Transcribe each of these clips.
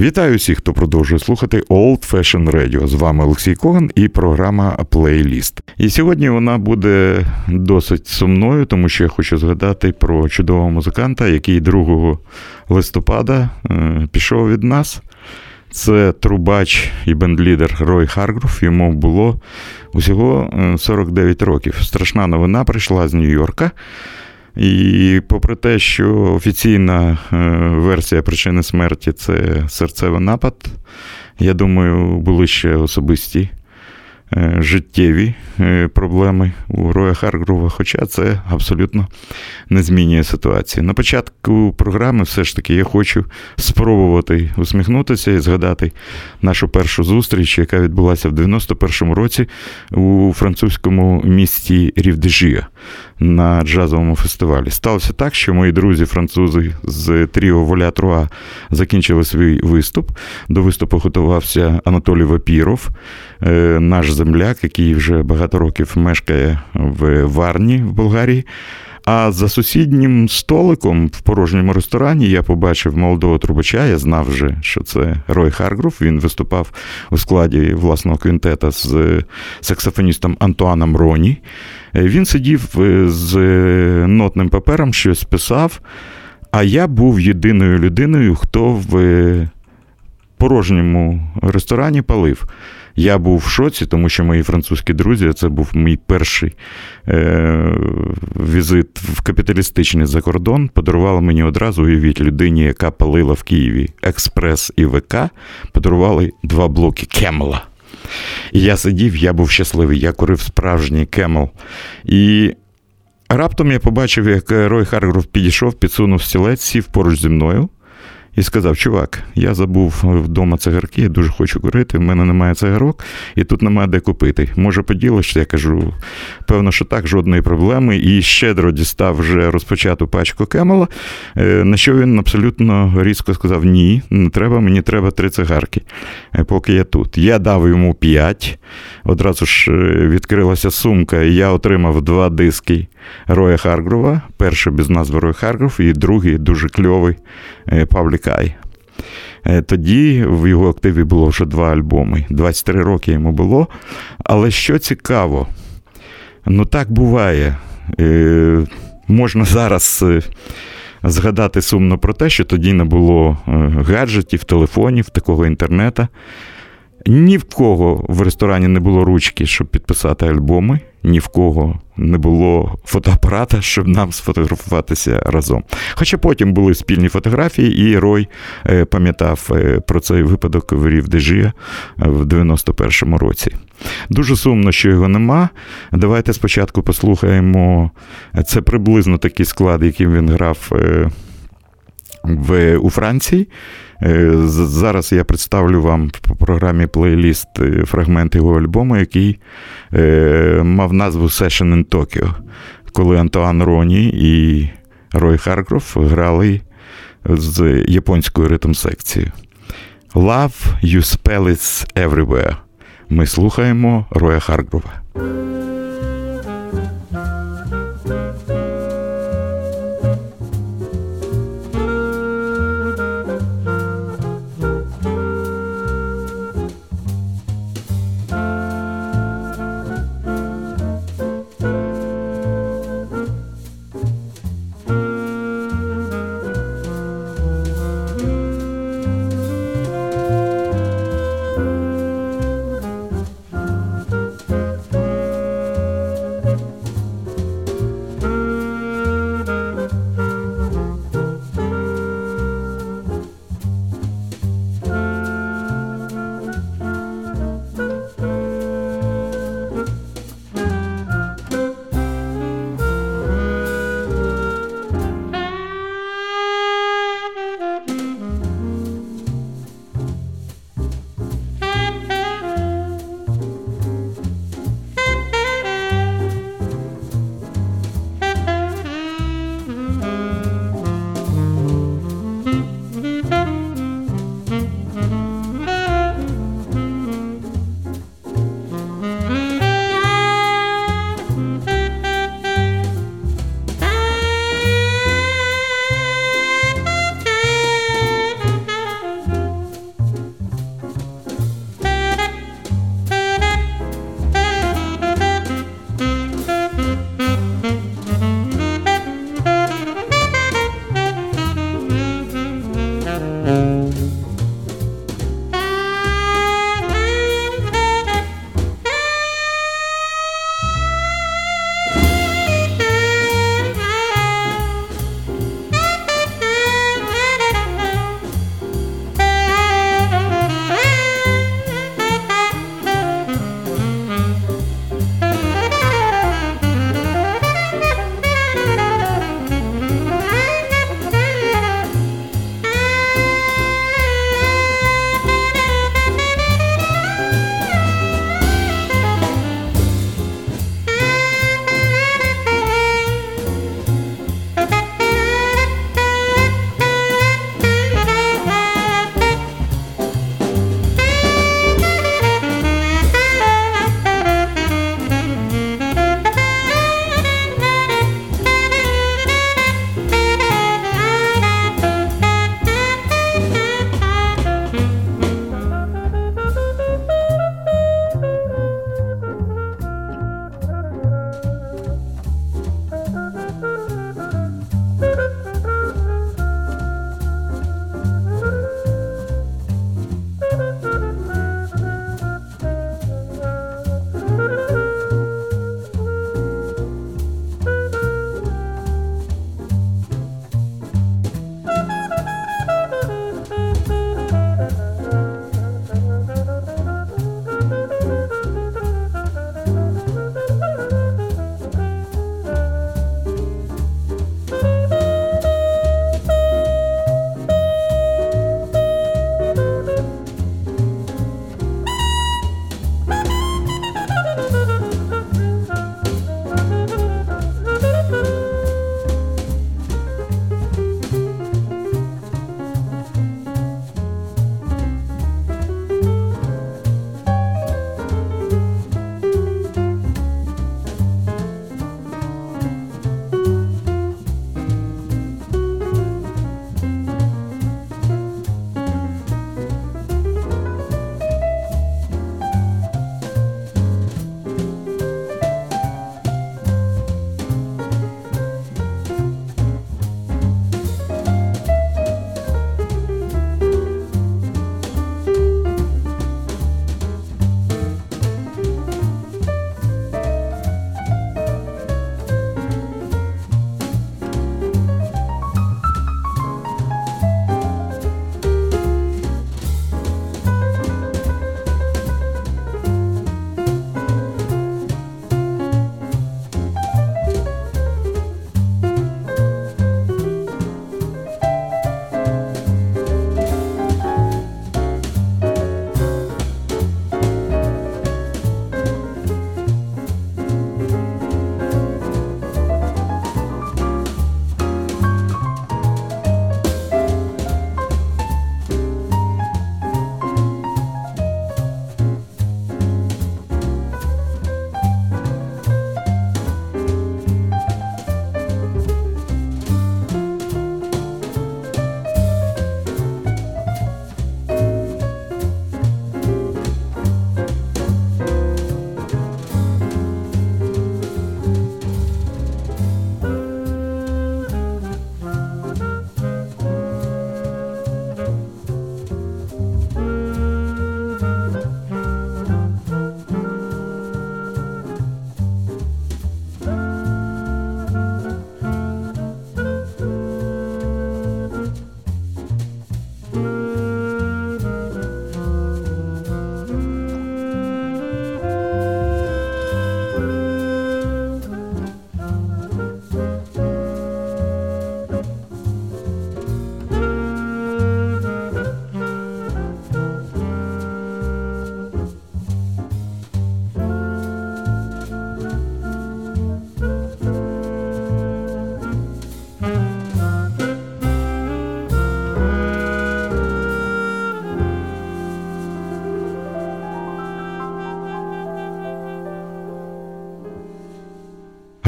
Вітаю всіх, хто продовжує слухати Old Fashion Radio. З вами Олексій Коган і програма Плейліст. І сьогодні вона буде досить сумною, тому що я хочу згадати про чудового музиканта, який 2 листопада е, пішов від нас. Це трубач і бендлідер Рой Харгруф. Йому було усього 49 е, років. Страшна новина прийшла з Нью-Йорка. І попри те, що офіційна е, версія причини смерті це серцевий напад, я думаю, були ще особисті Е, життєві е, проблеми у Роя Харгрова, хоча це абсолютно не змінює ситуацію. На початку програми все ж таки я хочу спробувати усміхнутися і згадати нашу першу зустріч, яка відбулася в 91-му році у французькому місті Рівдежія на джазовому фестивалі. Сталося так, що мої друзі-французи з Тріо Воля Труа закінчили свій виступ. До виступу готувався Анатолій Вапіров, е, наш земляк, який вже багато років мешкає в Варні в Болгарії. А за сусіднім столиком в порожньому ресторані я побачив молодого трубача. Я знав вже, що це Рой Харгруф. Він виступав у складі власного квінтета з саксофоністом Антуаном Роні. Він сидів е, з нотним папером, щось писав. А я був єдиною людиною, хто в порожньому ресторані палив. Я був в шоці, тому що мої французькі друзі, це був мій перший е- візит в капіталістичний закордон, подарували мені одразу, уявіть, людині, яка палила в Києві Експрес і ВК, подарували два блоки Camel а. І я сидів, я був щасливий, я курив справжній Camel. І раптом я побачив, як Рой Харгроув підійшов, підсунув стілець, сів поруч зі мною і сказав: Чувак, я забув вдома цигарки, я дуже хочу курити, в мене немає цигарок, і тут немає де купити. Може, поділишся? Я кажу, певно, що так, жодної проблеми. І щедро дістав вже розпочату пачку Camel а, е, на що він абсолютно різко сказав: Ні, не треба, мені треба три цигарки, е, поки я тут. Я дав йому п'ять. Одразу ж е, відкрилася сумка, і я отримав два диски Роя Харгрова. Перший без назви Роя Харгров, і другий дуже кльовий Павлік Ай. Тоді в його активі було вже два альбоми. 23 роки йому було. Але що цікаво, ну так буває. Е, можна зараз е, згадати сумно про те, що тоді не було е, гаджетів, телефонів, такого інтернету. Ні в кого в ресторані не було ручки, щоб підписати альбоми, ні в кого не було фотоапарата, щоб нам сфотографуватися разом. Хоча потім були спільні фотографії, і Рой е, пам'ятав е, про цей випадок в Рівдежі в 91-му році. Дуже сумно, що його нема. Давайте спочатку послухаємо це приблизно такий склад, яким він грав е, в, у Франції. Е, зараз я представлю вам в програмі плейліст е, фрагмент його альбому, який е, мав назву Session in Tokyo, коли Антуан Роні і Рой Харгроув грали з японською ритм секцією. Love You Spell It Everywhere. Ми слухаємо Роя Харкрова.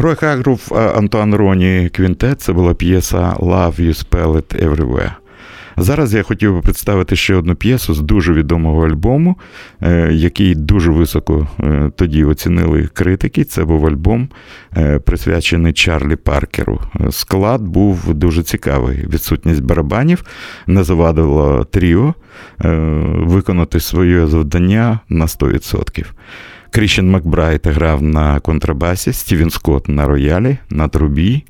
Рой Харгроув Антуан Роні Квінтет це була п'єса Love, Your Spell Is Everywhere. Зараз я хотів би представити ще одну п'єсу з дуже відомого альбому, е, який дуже високо е, тоді оцінили критики. Це був альбом, е, присвячений Чарлі Паркеру. Склад був дуже цікавий. Відсутність барабанів не завадило тріо виконати своє завдання на 100%. Кріщен Макбрайт грав на контрабасі, Стівен Скотт на роялі, на трубі,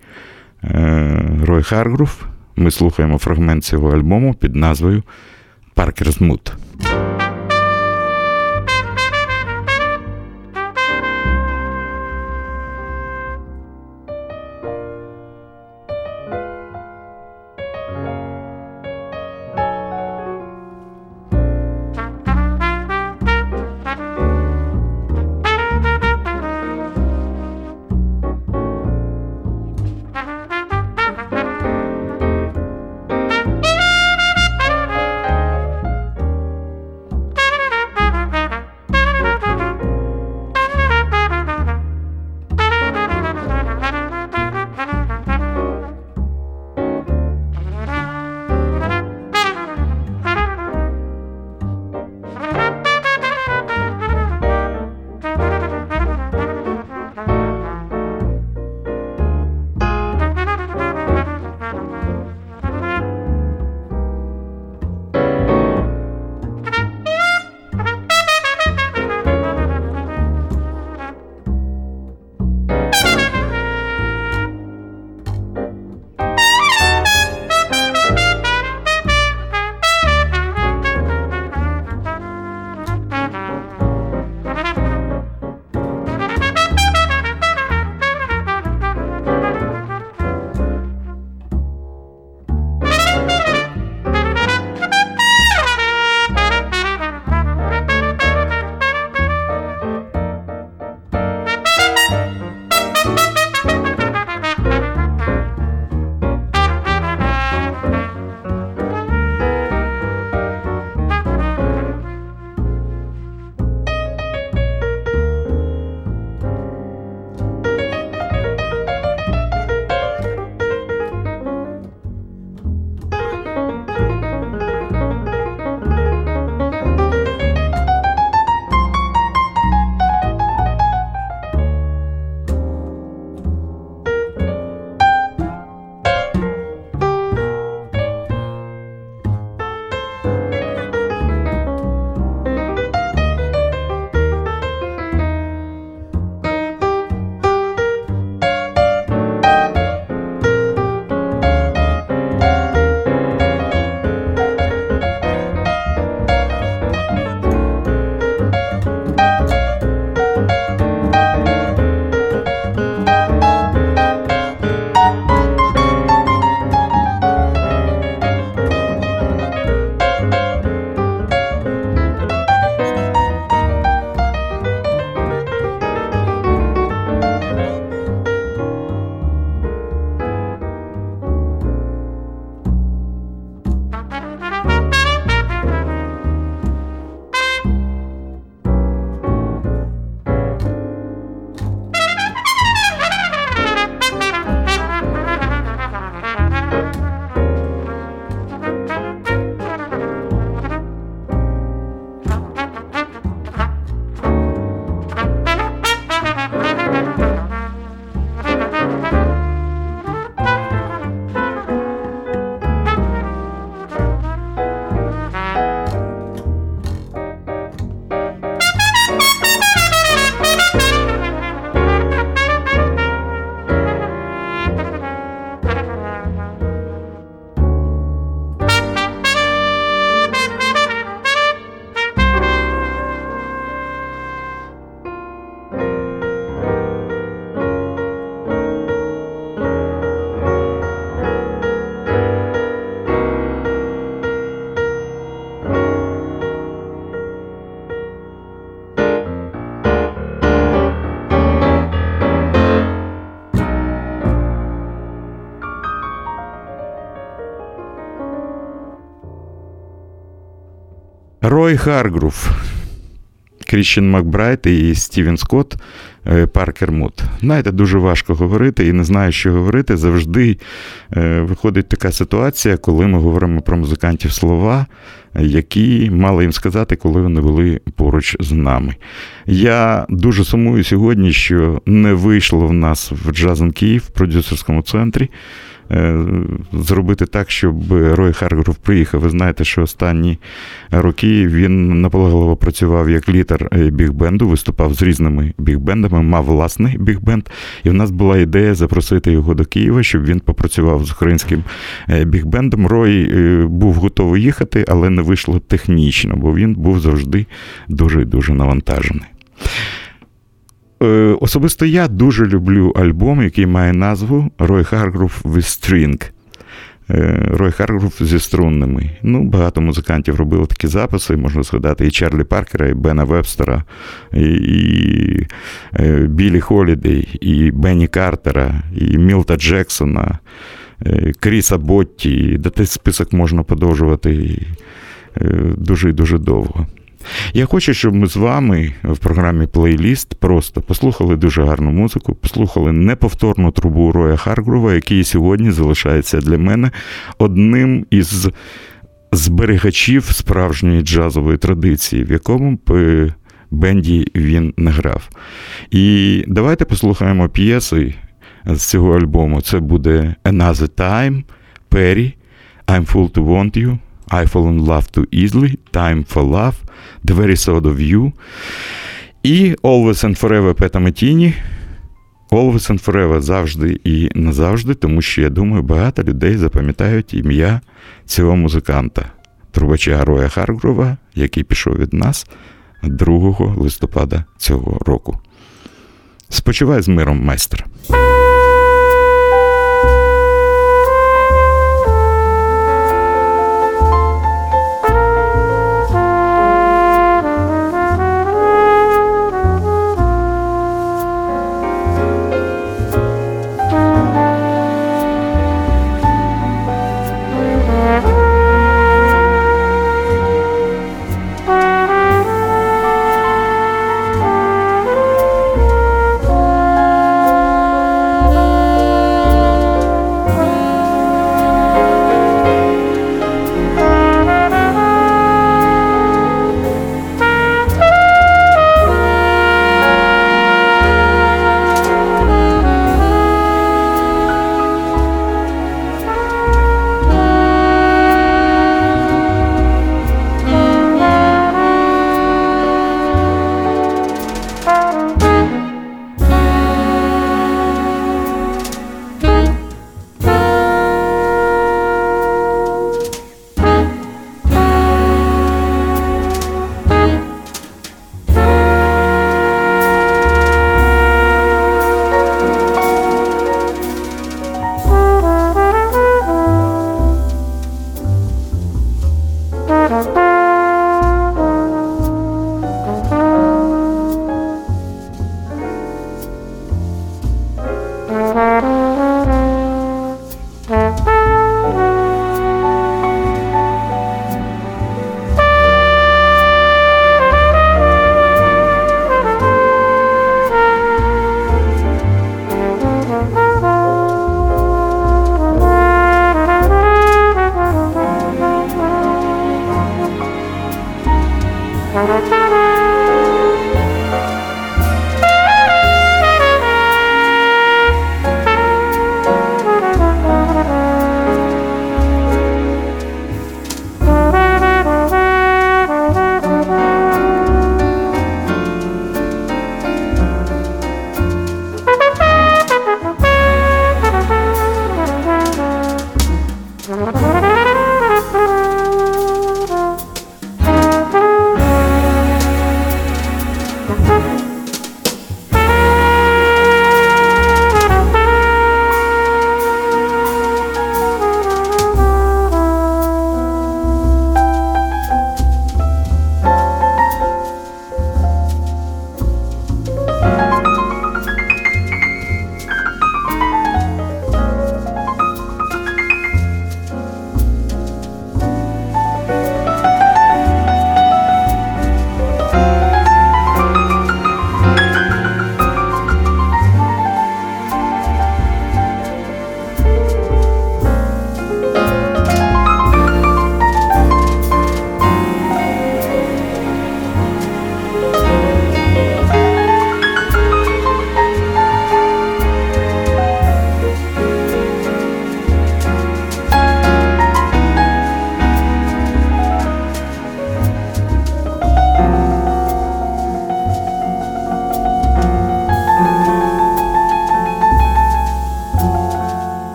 Рой Харгруф. ми слухаємо фрагмент цього альбому під назвою Паркер's Mood. Рой Харгроув. Крістіан Макбрайт і Стівен Скотт. Е, Parker's Mood. Знаєте, дуже важко говорити і не знаю, що говорити. Завжди е, виходить така ситуація, коли ми говоримо про музикантів слова, які мали їм сказати, коли вони були поруч з нами. Я дуже сумую сьогодні, що не вийшло в нас в Jazz in Kiev в продюсерському центрі. Е, зробити так, щоб Рой Харгроув приїхав. Ви знаєте, що останні роки він наполегливо працював як літер е, бігбенду, виступав з різними бігбендами, мав власний бігбенд. І в нас була ідея запросити його до Києва, щоб він попрацював з українським е, бігбендом. Рой був готовий їхати, але не вийшло технічно, бо він був завжди дуже дуже навантажений. Е, особисто я дуже люблю альбом, який має назву Рой Харгрув with String. Е, Рой Харгрув зі струнними. Ну, Багато музикантів робили такі записи, можна згадати, і Чарлі Паркера, і Бена Вебстера, і, і е, Білі Холідей, і Бенні Картера, і Мілта Джексона, Кріса Ботті. Цей список можна подовжувати дуже і дуже довго. Я хочу, щоб ми з вами в програмі Плейліст просто послухали дуже гарну музику, послухали неповторну трубу Роя Харгрова, який сьогодні залишається для мене одним із зберігачів справжньої джазової традиції, в якому б Бенді він не грав. І давайте послухаємо п'єси з цього альбому. Це буде Another Time, Perry, I'm Full to Want You. I Fall in Love Too Easily, Time for Love, The Very Thought of You. І Always and Forever Пета Метіні. Always and Forever завжди і назавжди, тому що я думаю, багато людей запам'ятають ім'я цього музиканта, трубача Роя Харгрова, який пішов від нас 2 листопада цього року. Спочивай з миром, майстер.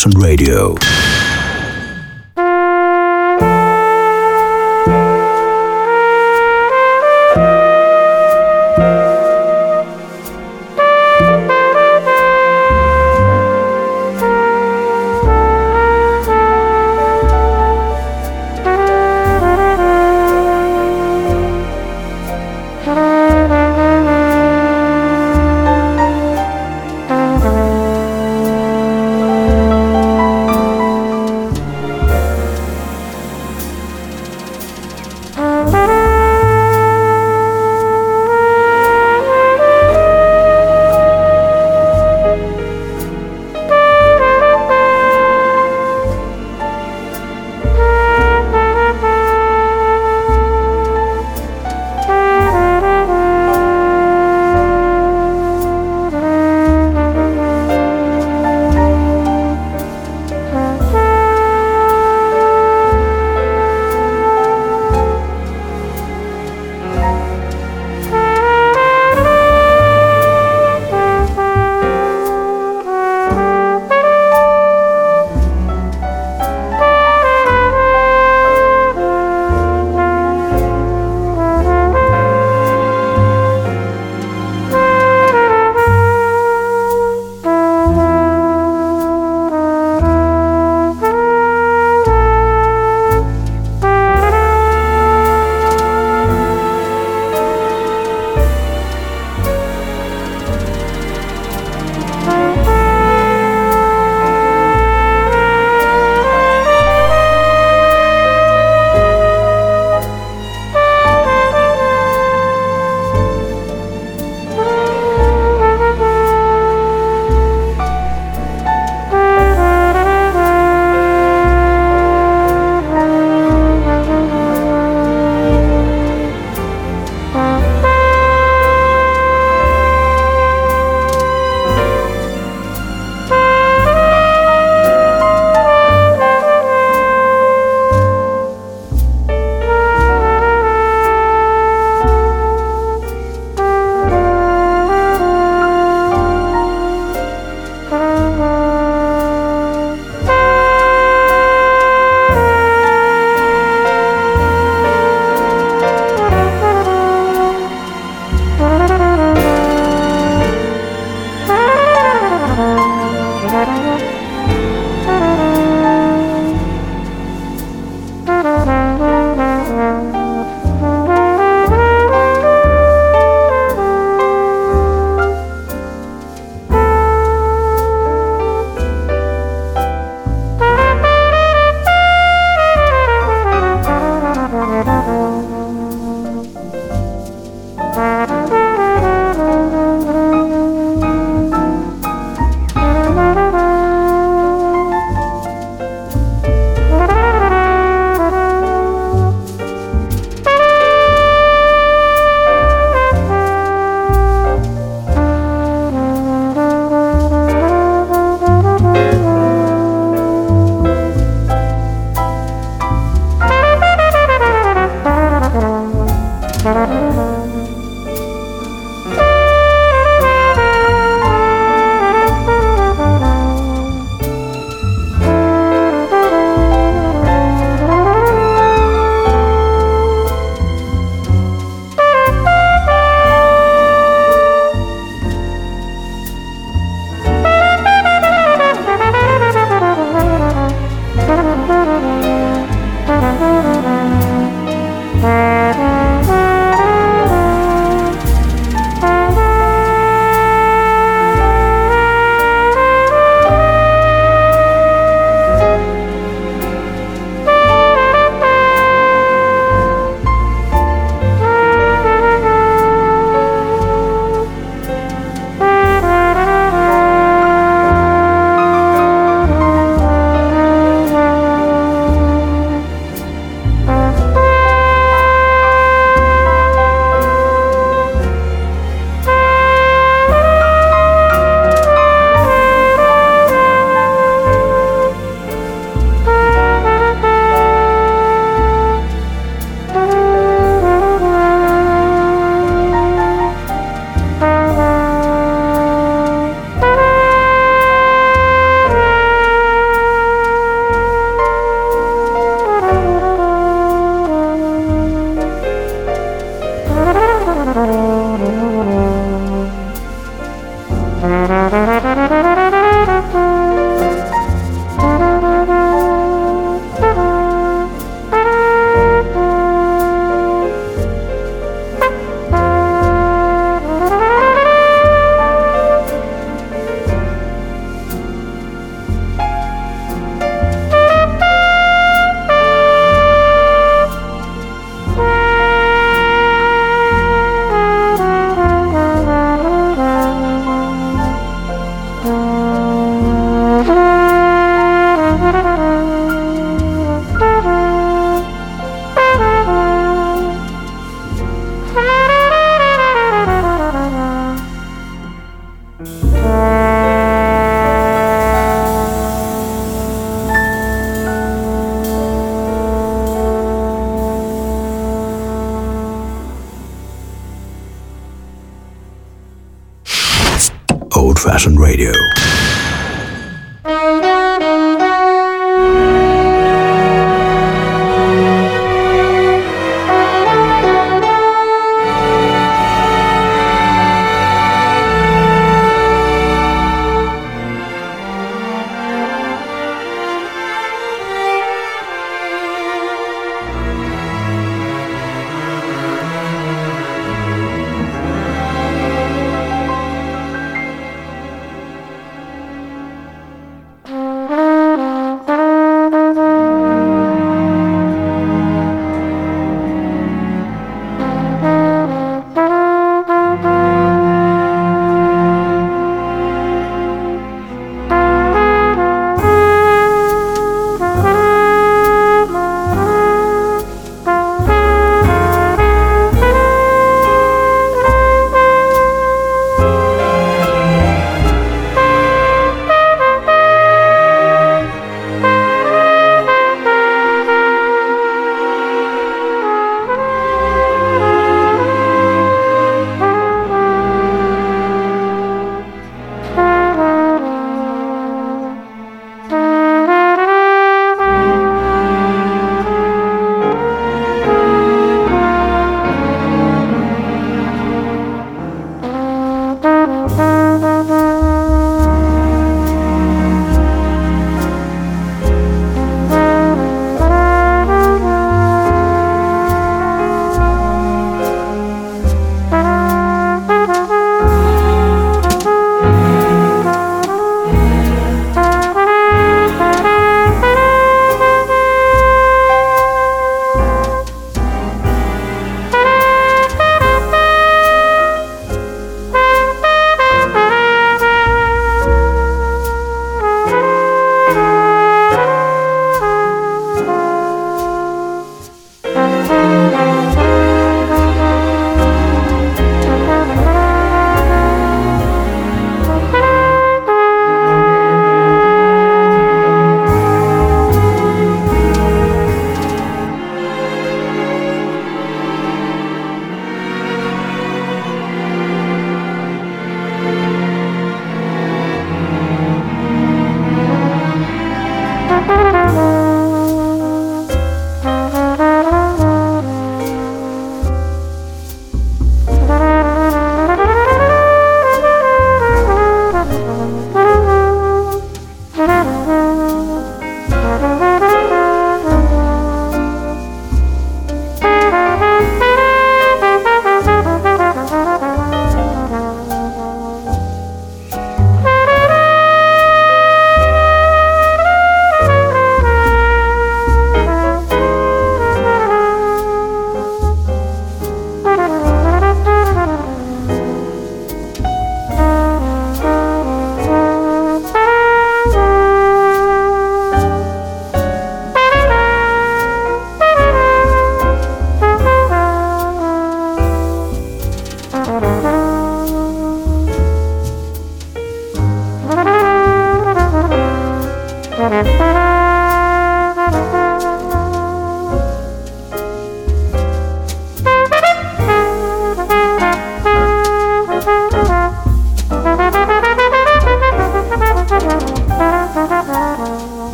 Passion Radio.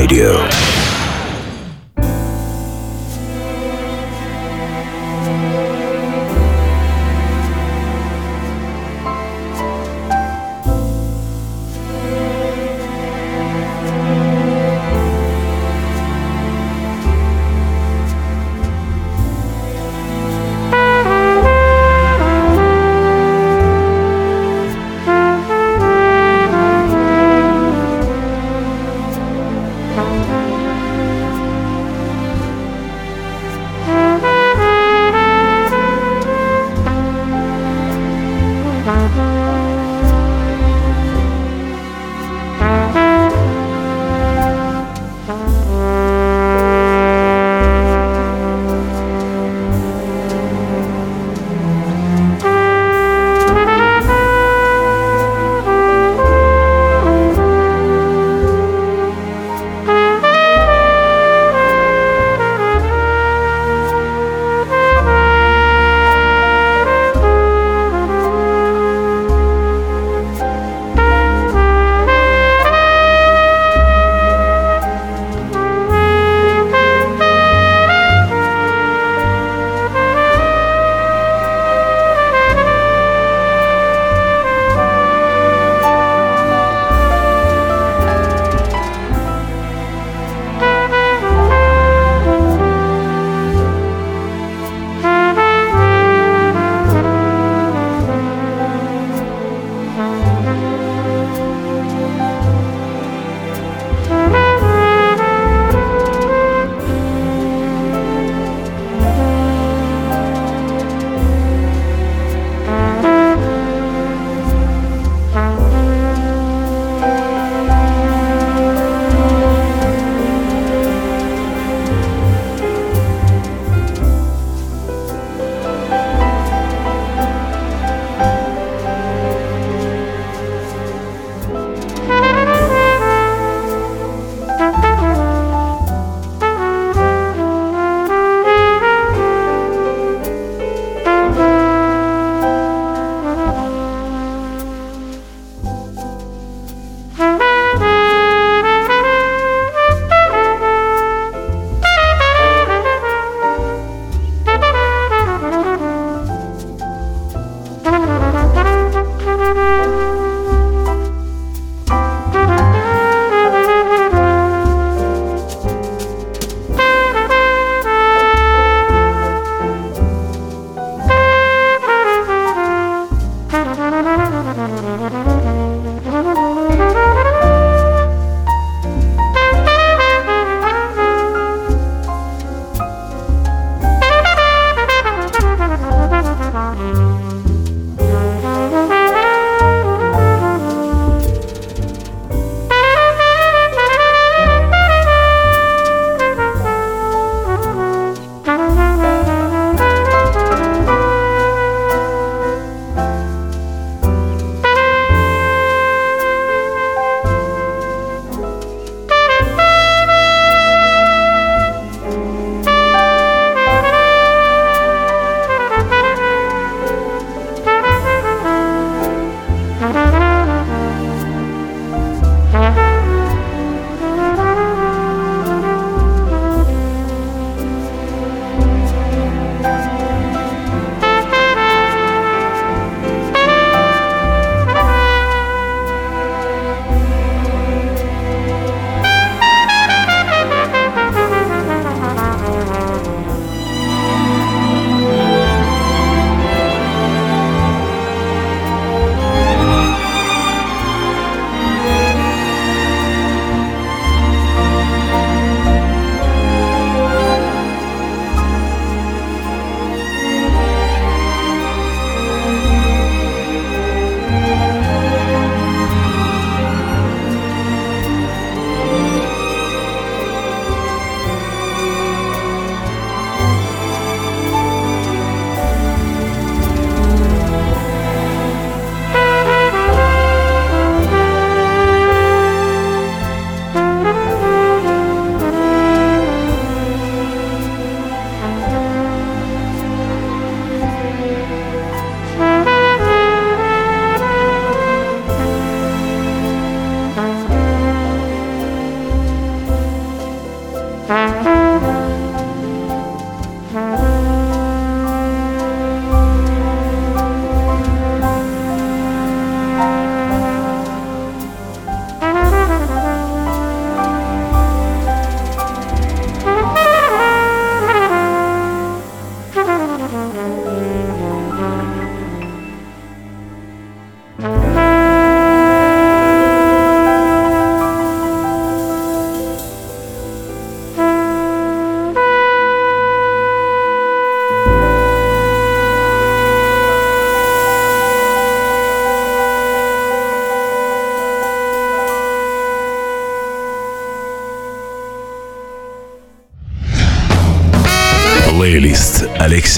Radio.